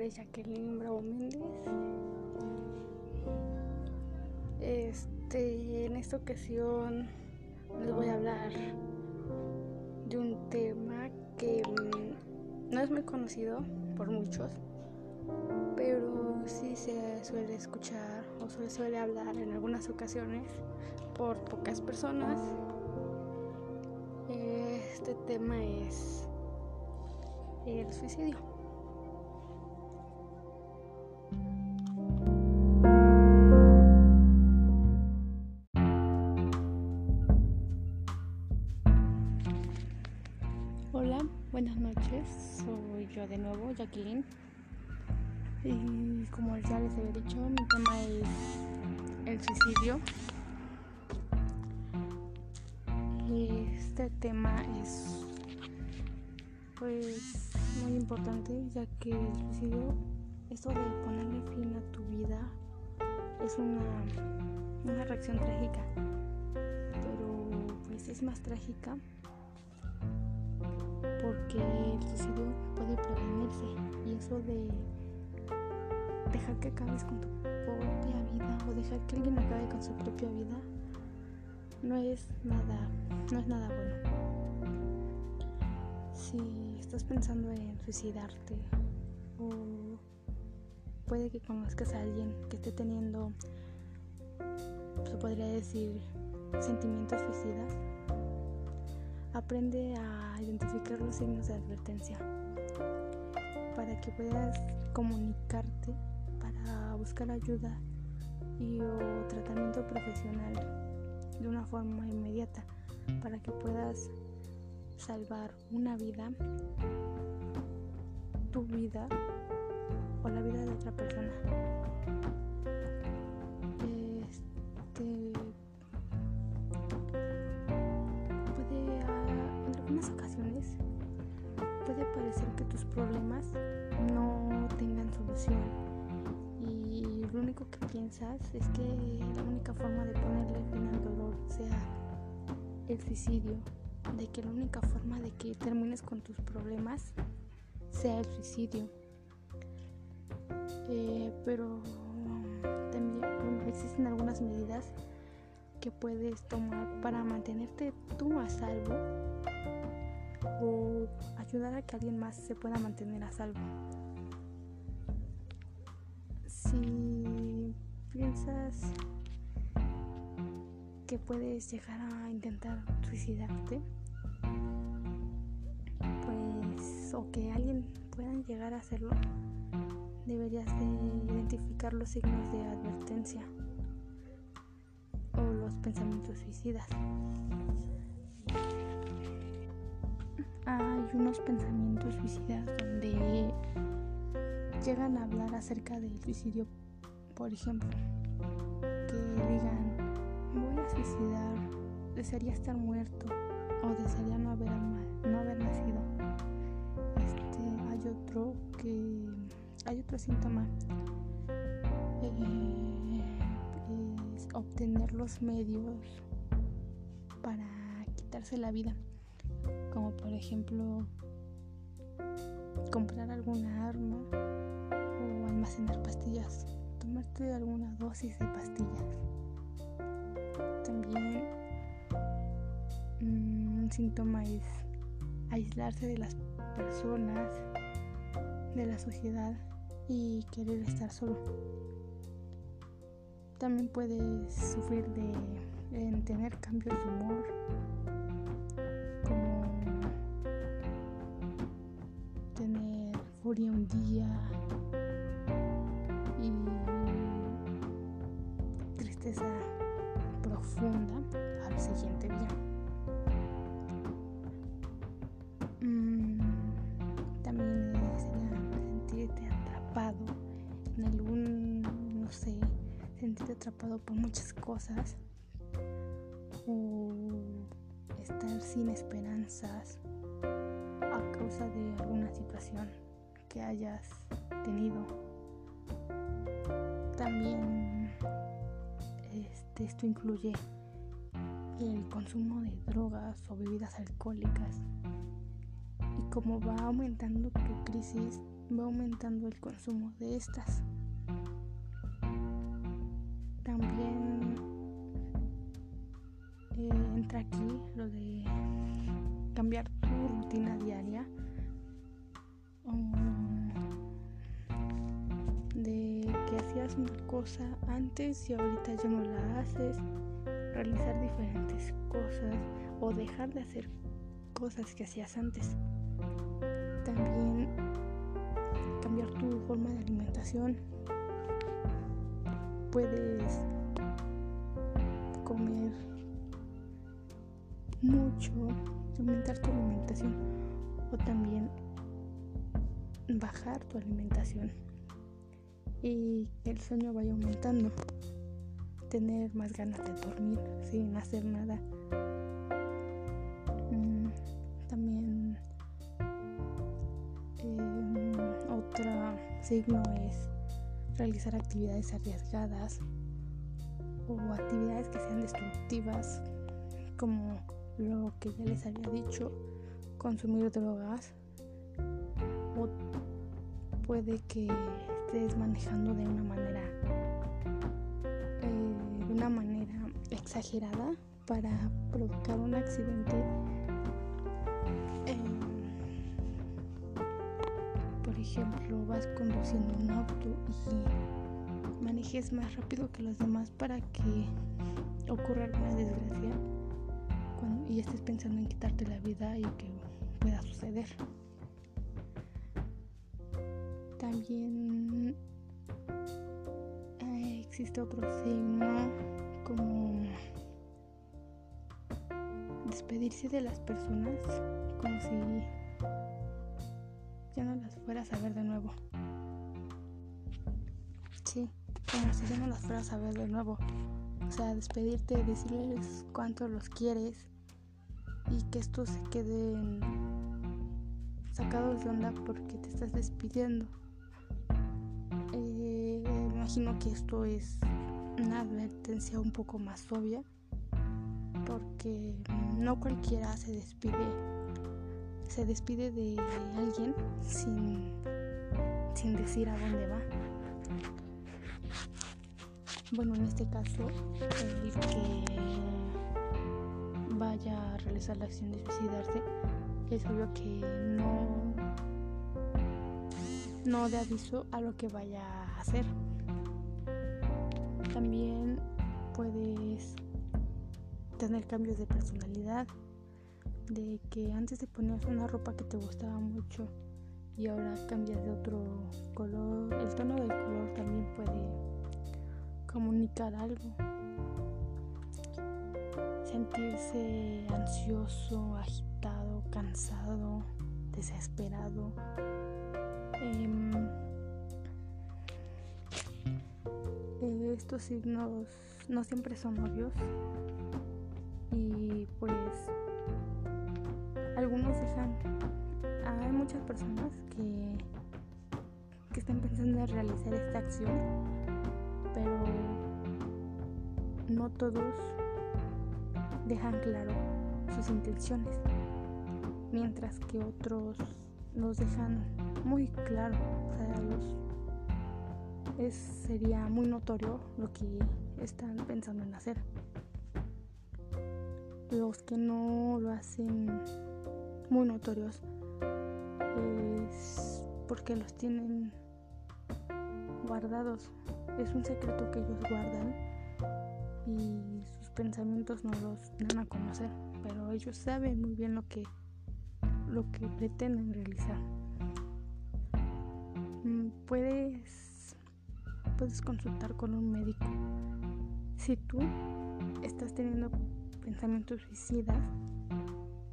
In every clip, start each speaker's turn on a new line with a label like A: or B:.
A: nombre es Jacqueline Bravo Méndez. Este, en esta ocasión les voy a hablar de un tema que mm, no es muy conocido por muchos, pero sí se suele escuchar o se suele hablar en algunas ocasiones por pocas personas. Este tema es el suicidio. Noches, soy yo de nuevo, Jacqueline. Y como ya les había dicho, mi tema es el suicidio. Este tema es pues muy importante ya que el suicidio, esto de ponerle fin a tu vida, es una, una reacción trágica. Pero pues es más trágica porque el suicidio puede prevenirse y eso de dejar que acabes con tu propia vida o dejar que alguien acabe con su propia vida no es nada no es nada bueno. Si estás pensando en suicidarte o puede que conozcas a alguien que esté teniendo se podría decir sentimientos suicidas Aprende a identificar los signos de advertencia para que puedas comunicarte para buscar ayuda y o tratamiento profesional de una forma inmediata para que puedas salvar una vida, tu vida o la vida de otra persona. Parecer que tus problemas no tengan solución. Y lo único que piensas es que la única forma de ponerle fin al dolor sea el suicidio, de que la única forma de que termines con tus problemas sea el suicidio. Eh, pero también existen algunas medidas que puedes tomar para mantenerte tú a salvo ayudar a que alguien más se pueda mantener a salvo. Si piensas que puedes llegar a intentar suicidarte, pues o que alguien pueda llegar a hacerlo, deberías de identificar los signos de advertencia o los pensamientos suicidas. Hay unos pensamientos suicidas donde llegan a hablar acerca del suicidio, por ejemplo, que digan, voy a suicidar, desearía estar muerto o desearía no haber, no haber nacido. Este, hay otro que, hay otro síntoma, eh, es obtener los medios para quitarse la vida por ejemplo comprar alguna arma o almacenar pastillas, tomarte alguna dosis de pastillas. También mm, un síntoma es aislarse de las personas, de la sociedad y querer estar solo. También puedes sufrir de tener cambios de humor un día y tristeza profunda al siguiente día. Mm, también sería sentirte atrapado en algún, no sé, sentirte atrapado por muchas cosas o estar sin esperanzas a causa de alguna situación que hayas tenido. También este, esto incluye el consumo de drogas o bebidas alcohólicas. Y como va aumentando tu crisis va aumentando el consumo de estas. También eh, entra aquí lo de cambiar tu rutina diaria de una cosa antes y ahorita ya no la haces, realizar diferentes cosas o dejar de hacer cosas que hacías antes. También cambiar tu forma de alimentación. Puedes comer mucho, aumentar tu alimentación o también bajar tu alimentación y que el sueño vaya aumentando. Tener más ganas de dormir sin hacer nada. Mm, también em, otro signo es realizar actividades arriesgadas o actividades que sean destructivas como lo que ya les había dicho, consumir drogas o puede que estés manejando de una manera eh, de una manera exagerada para provocar un accidente em, por ejemplo vas conduciendo un auto y manejes más rápido que los demás para que ocurra alguna desgracia y estés pensando en quitarte la vida y que pueda suceder también eh, existe otro signo como despedirse de las personas como si ya no las fueras a ver de nuevo. Sí, como si ya no las fueras a ver de nuevo. O sea, despedirte, decirles cuánto los quieres y que estos se queden sacados de onda porque te estás despidiendo imagino que esto es una advertencia un poco más obvia porque no cualquiera se despide se despide de alguien sin, sin decir a dónde va. Bueno, en este caso, el que vaya a realizar la acción de suicidarse es obvio que no, no de aviso a lo que vaya a hacer. También puedes tener cambios de personalidad, de que antes te ponías una ropa que te gustaba mucho y ahora cambias de otro color. El tono del color también puede comunicar algo. Sentirse ansioso, agitado, cansado, desesperado. Em, estos signos no siempre son obvios. Y pues algunos dejan hay muchas personas que que están pensando en realizar esta acción pero no todos dejan claro sus intenciones mientras que otros los dejan muy claro es, sería muy notorio lo que están pensando en hacer. Los que no lo hacen muy notorios es porque los tienen guardados. Es un secreto que ellos guardan y sus pensamientos no los dan a conocer, pero ellos saben muy bien lo que lo que pretenden realizar. Mm, puedes puedes consultar con un médico. Si tú estás teniendo pensamientos suicidas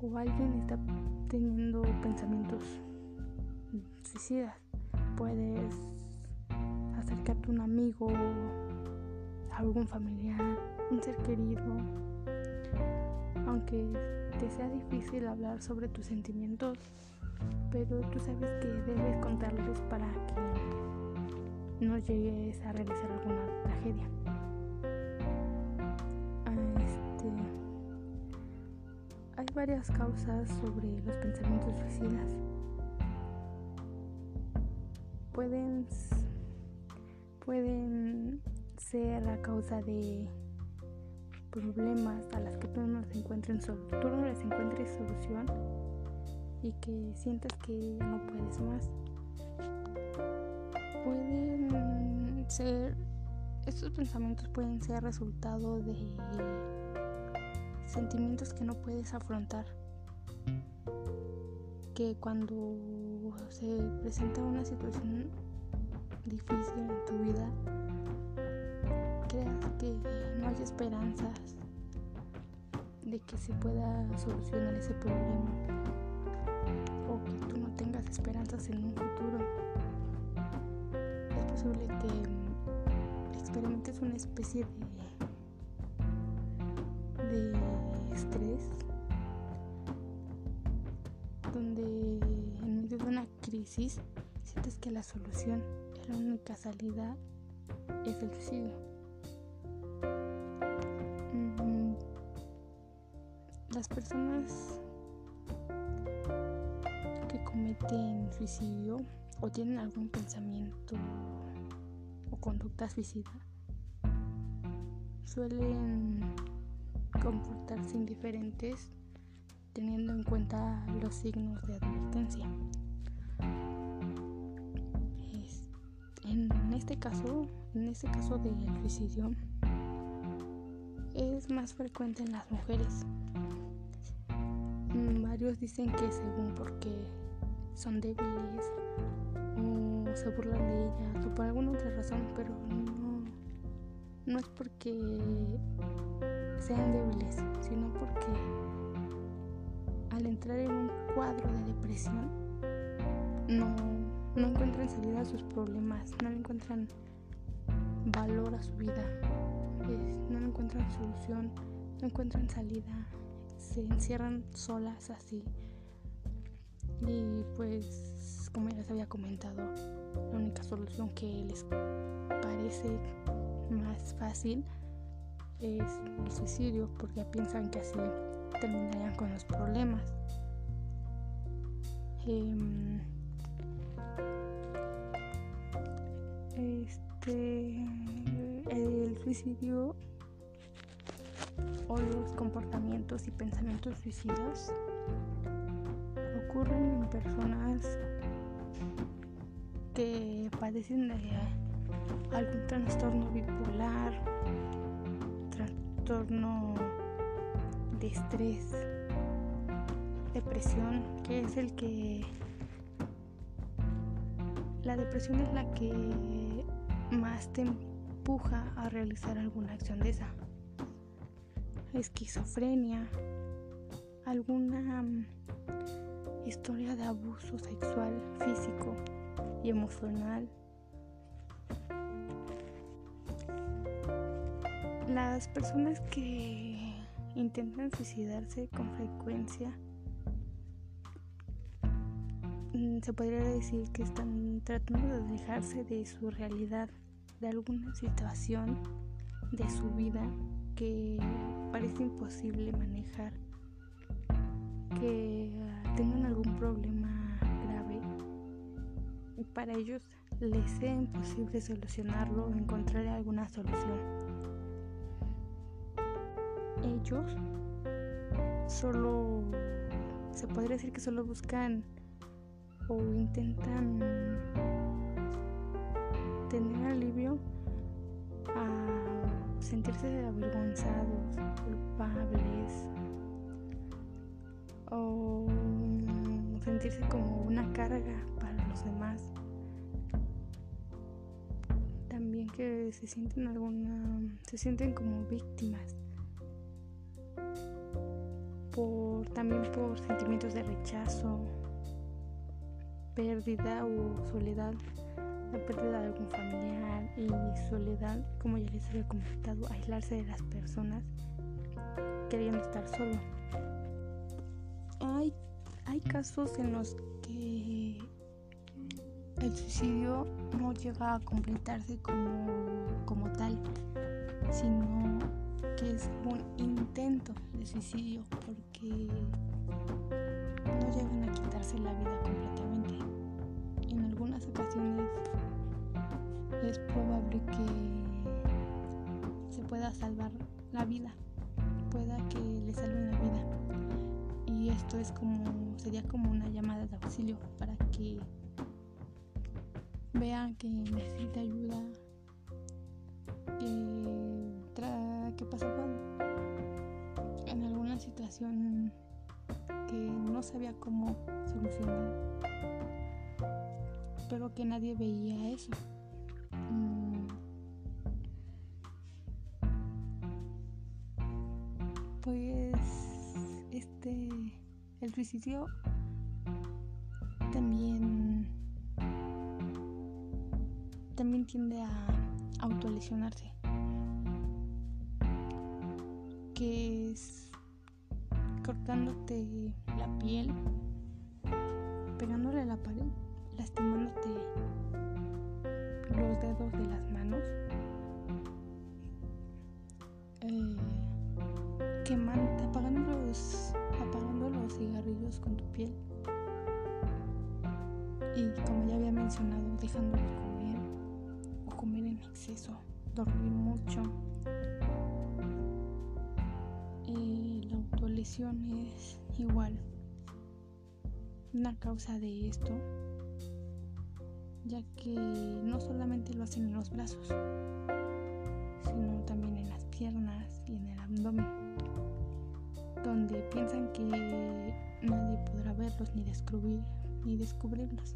A: o alguien está teniendo pensamientos suicidas, puedes acercarte a un amigo, a algún familiar, un ser querido. Aunque te sea difícil hablar sobre tus sentimientos, pero tú sabes que debes contarles para que no llegues a realizar alguna tragedia. Ah, este, hay varias causas sobre los pensamientos suicidas. pueden pueden ser a causa de problemas a las que tú no les encuentres, no les encuentres solución y que sientas que ya no puedes más. Estos pensamientos pueden ser resultado de sentimientos que no puedes afrontar. Que cuando se presenta una situación difícil en tu vida, creas que no hay esperanzas de que se pueda solucionar ese problema o que tú no tengas esperanzas en un futuro. Es posible que experimentes una especie de, de estrés donde en medio de una crisis sientes que la solución la única salida es el suicidio. Mm, las personas que cometen suicidio o tienen algún pensamiento o conducta suicida suelen comportarse indiferentes teniendo en cuenta los signos de advertencia. En este caso, en este caso del suicidio, es más frecuente en las mujeres. Mm, varios dicen que según porque son débiles o se burlan de ellas o por alguna otra razón, pero no, no es porque sean débiles, sino porque al entrar en un cuadro de depresión no no encuentran salida a sus problemas, no le encuentran valor a su vida, no le encuentran solución, no encuentran salida, se encierran solas así. Y pues, como ya les había comentado, la única solución que les parece más fácil es el suicidio, porque piensan que así terminarían con los problemas. Em, este el suicidio o los comportamientos y pensamientos suicidas ocurren en personas que padecen de algún trastorno bipolar, trastorno de estrés, depresión, que es el que la depresión es la que más te empuja a realizar alguna acción de esa. Esquizofrenia, alguna mm, historia de abuso sexual, físico y emocional. Las personas que intentan suicidarse con frecuencia mm, se podría decir que están tratando de alejarse de su realidad de alguna situación de su vida que parece imposible manejar, que tengan algún problema grave y para ellos les sea imposible solucionarlo o encontrar alguna solución. Ellos solo, se podría decir que solo buscan o intentan tener alivio a sentirse avergonzados, culpables o sentirse como una carga para los demás. También que se sienten alguna se sienten como víctimas por también por sentimientos de rechazo, pérdida o soledad la pérdida de algún familiar y soledad, como ya les había comentado, aislarse de las personas, queriendo estar solo. Hay, hay casos en los que el suicidio no llega a completarse como, como tal, sino que es un intento de suicidio porque no llegan a quitarse la vida completamente. En algunas ocasiones es probable que se pueda salvar la vida, pueda que le salven la vida. Y esto es como, sería como una llamada de auxilio para que vean que necesita ayuda, que, que pasó en alguna situación que no sabía cómo solucionar, pero que nadie veía eso. Mm. Pues este el suicidio también también tiende a autolesionarse es cortándote la piel pegándole la pared lastimándote los dedos de las manos eh, quemando apagando los apagando los cigarrillos con tu piel. Y como ya había mencionado dejando de comer o comer en exceso dormir mucho es igual una causa de esto, ya que no solamente lo hacen en los brazos, sino también en las piernas y en el abdomen, donde piensan que nadie podrá verlos ni descubrir ni descubrirlos.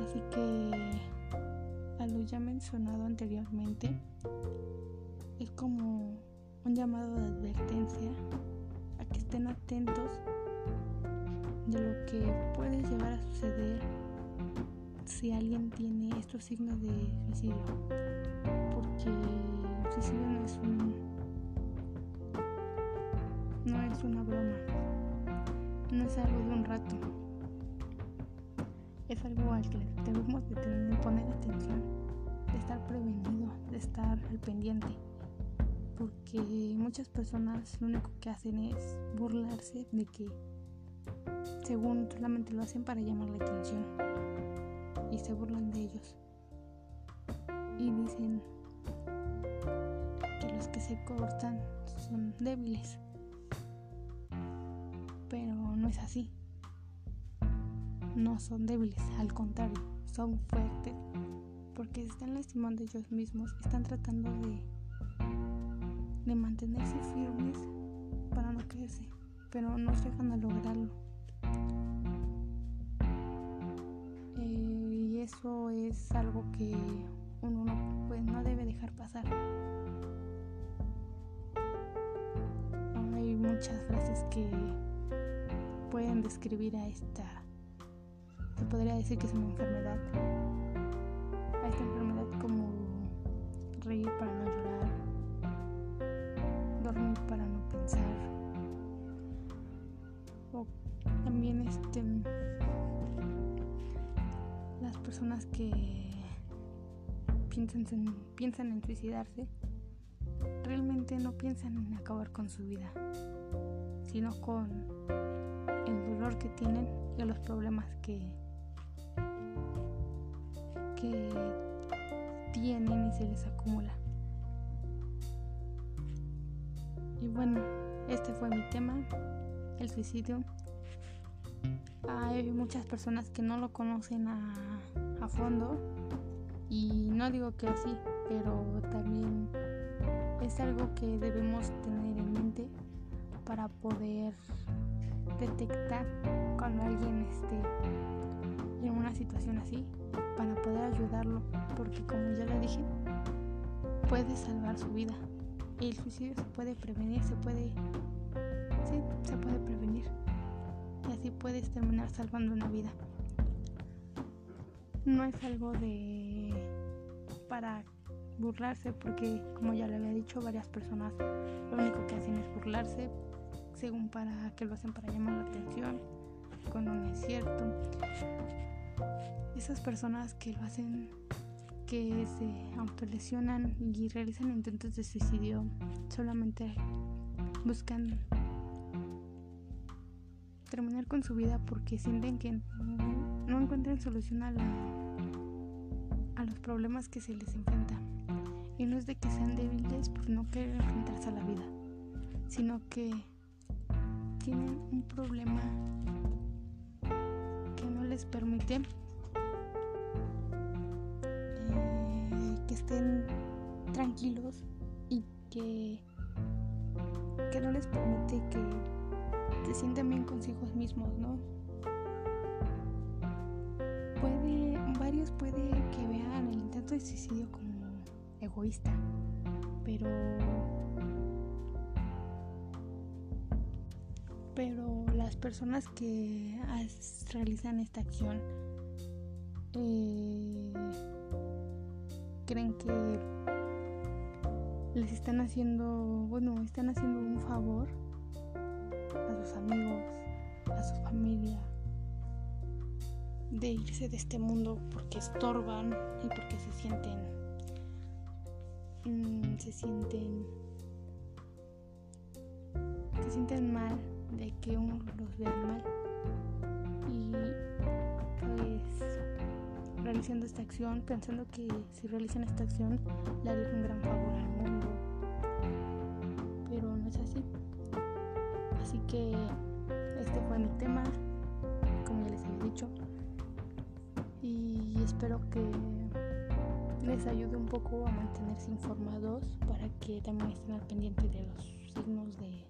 A: Así que a lo ya mencionado anteriormente es como un llamado de advertencia a que estén atentos de lo que puede llegar a suceder si alguien tiene estos signos de suicidio. Porque suicidio no es un no es una broma no es algo de un rato. Es algo al que debemos de, tener, poner atención de estar prevenido de estar al pendiente porque muchas personas lo único que hacen es burlarse de que según solamente lo hacen para llamar la atención y se burlan de ellos. Y dicen que los que se cortan son débiles. Pero no es así. No son débiles al contrario son fuertes porque están lastimando ellos mismos están tratando de de mantenerse firmes para no caerse, pero no se dejan de lograrlo. Eh, y eso es algo que uno no, pues, no debe dejar pasar. Hay muchas frases que pueden describir a esta, se podría decir que es una enfermedad, a esta enfermedad como reír para no llorar, para no pensar. O también este las personas que piensan en, suicidarse realmente no piensan en acabar con su vida, sino con el dolor que tienen y los problemas que, que tienen y se les acumula. Fue mi tema, el suicidio. Hay muchas personas que no lo conocen a, a fondo y no digo que así, pero también es algo que debemos tener en mente para poder detectar cuando alguien esté en una situación así, para poder ayudarlo, porque como ya le dije, puede salvar su vida el suicidio se puede prevenir, se puede, se puede prevenir. Y así puedes terminar salvando una vida. No es algo de para burlarse porque como ya le había dicho varias personas lo único que hacen es burlarse según para que lo hacen para llamar la atención cuando no es cierto esas personas que lo hacen que se autolesionan y realizan intentos de suicidio solamente buscan terminar con su vida porque sienten que no encuentran solución a, a los problemas que se les enfrenta. Y no es de que sean débiles por no querer enfrentarse a la vida, sino que tienen un problema que no les permite eh, que estén tranquilos y que, que no les permite que se sientan bien consigo mismos, ¿no? Puede, varios puede que vean el intento de suicidio como egoísta, pero pero las personas que realizan esta acción eh, creen que les están haciendo, bueno, están haciendo un favor a sus amigos, a su familia, de irse de este mundo porque estorban y porque se sienten, mm, se sienten, se sienten mal de que uno los vea mal y pues realizando esta acción, pensando que si realizan esta acción le harían un gran favor al mundo. Que este fue mi tema, como ya les había dicho. Y espero que les ayude un poco a mantenerse informados para que también estén al pendiente de los signos de,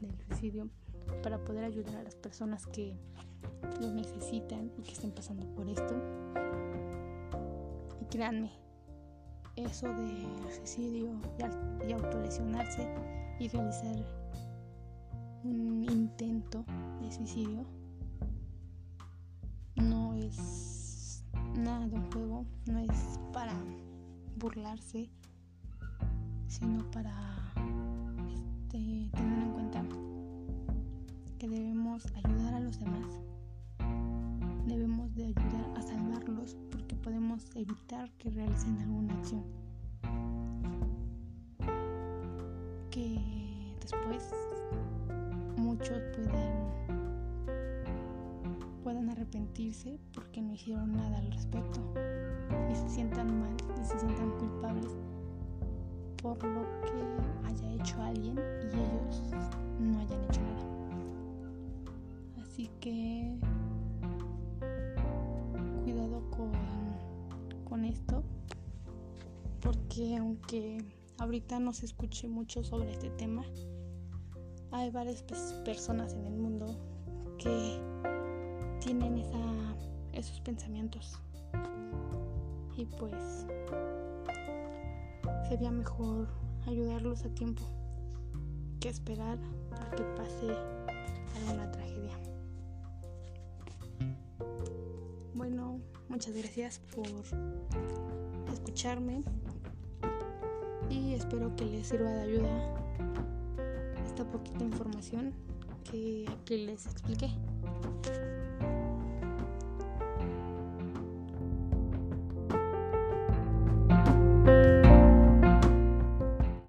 A: del suicidio para poder ayudar a las personas que lo necesitan y que estén pasando por esto. Y créanme, eso de suicidio y, autolesionarse y realizar un intento de suicidio no es nada de un juego, no es para burlarse, sino para este, tener en cuenta que debemos ayudar a los demás. Debemos de ayudar a salvarlos porque podemos evitar que realicen alguna acción. Que después muchos puedan puedan arrepentirse porque no hicieron nada al respecto y se sientan mal y se sientan culpables por lo que haya hecho alguien y ellos no hayan hecho nada. Así que cuidado con, con esto, porque aunque ahorita no se escuche mucho sobre este tema, hay varias personas en el mundo que tienen esos pensamientos. Y pues sería mejor ayudarlos a tiempo que esperar a que pase alguna tragedia. Bueno, muchas gracias por escucharme y espero que les sirva de ayuda esta poquita información que, les expliqué.